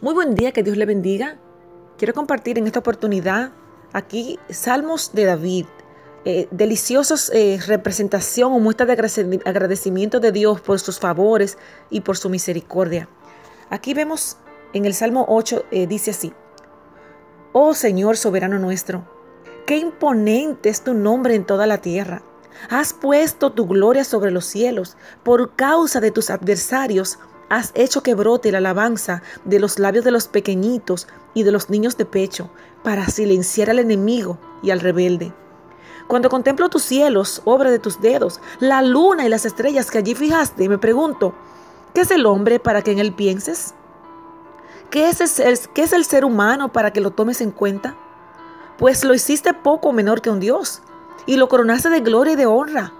Muy buen día, que Dios le bendiga. Quiero compartir en esta oportunidad aquí Salmos de David. Eh, deliciosos eh, representación o muestra de agradecimiento de Dios por sus favores y por su misericordia. Aquí vemos en el Salmo 8, eh, dice así, Oh Señor soberano nuestro, qué imponente es tu nombre en toda la tierra. Has puesto tu gloria sobre los cielos. Por causa de tus adversarios, has hecho que brote la alabanza de los labios de los pequeñitos y de los niños de pecho, para silenciar al enemigo y al rebelde. Cuando contemplo tus cielos, obra de tus dedos, la luna y las estrellas que allí fijaste, me pregunto, ¿qué es el hombre para que en él pienses? ¿Qué es, el, ¿Qué es el ser humano para que lo tomes en cuenta? Pues lo hiciste poco menor que un Dios y lo coronaste de gloria y de honra.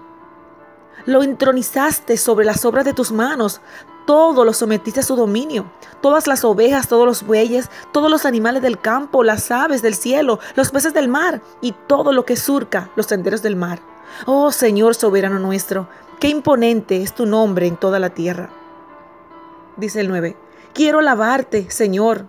Lo entronizaste sobre las obras de tus manos, todo lo sometiste a su dominio. Todas las ovejas, todos los bueyes, todos los animales del campo, las aves del cielo, los peces del mar y todo lo que surca los senderos del mar. Oh Señor soberano nuestro, qué imponente es tu nombre en toda la tierra. Dice el 9, quiero alabarte, Señor,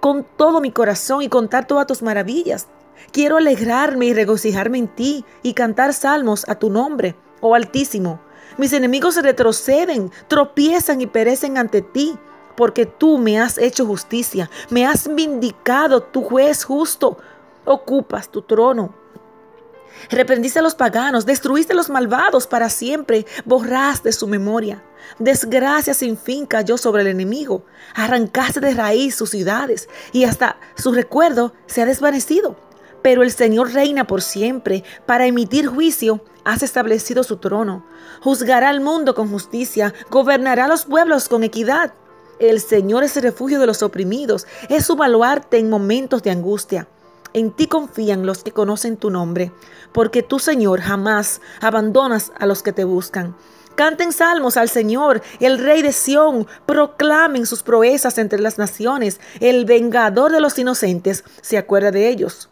con todo mi corazón y contar todas tus maravillas. Quiero alegrarme y regocijarme en ti y cantar salmos a tu nombre, Altísimo. Mis enemigos retroceden, tropiezan y perecen ante ti, porque tú me has hecho justicia, me has vindicado, tu juez justo, ocupas tu trono. Reprendiste a los paganos, destruiste a los malvados para siempre, borraste su memoria. Desgracia sin fin cayó sobre el enemigo, arrancaste de raíz sus ciudades y hasta su recuerdo se ha desvanecido. Pero el Señor reina por siempre. Para emitir juicio, has establecido su trono. Juzgará al mundo con justicia, gobernará a los pueblos con equidad. El Señor es el refugio de los oprimidos, es su baluarte en momentos de angustia. En ti confían los que conocen tu nombre, porque tú, Señor, jamás abandonas a los que te buscan. Canten salmos al Señor, el Rey de Sión, proclamen sus proezas entre las naciones. El vengador de los inocentes se acuerda de ellos.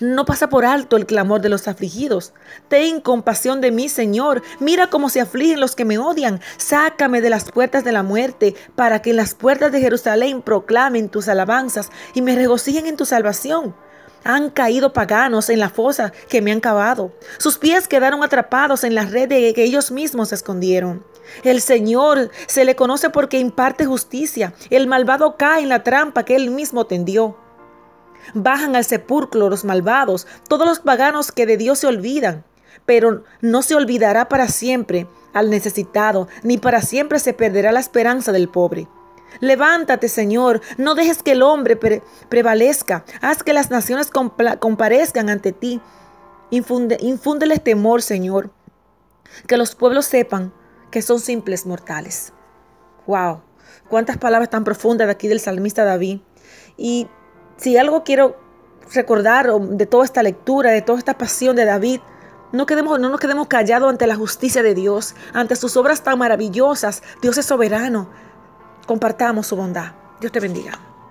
No pasa por alto el clamor de los afligidos. Ten compasión de mí, Señor. Mira cómo se afligen los que me odian. Sácame de las puertas de la muerte, para que en las puertas de Jerusalén proclamen tus alabanzas y me regocijen en tu salvación. Han caído paganos en la fosa que me han cavado. Sus pies quedaron atrapados en la red de que ellos mismos escondieron. El Señor se le conoce porque imparte justicia. El malvado cae en la trampa que él mismo tendió. Bajan al sepulcro los malvados, todos los paganos que de Dios se olvidan, pero no se olvidará para siempre al necesitado, ni para siempre se perderá la esperanza del pobre. Levántate, Señor, no dejes que el hombre prevalezca, haz que las naciones comparezcan ante ti. Infunde, infúndeles temor, Señor, que los pueblos sepan que son simples mortales. Wow, cuántas palabras tan profundas de aquí del salmista David. Y si algo quiero recordar de toda esta lectura, de toda esta pasión de David, no, quedemos, no nos quedemos callados ante la justicia de Dios, ante sus obras tan maravillosas. Dios es soberano. Compartamos su bondad. Dios te bendiga.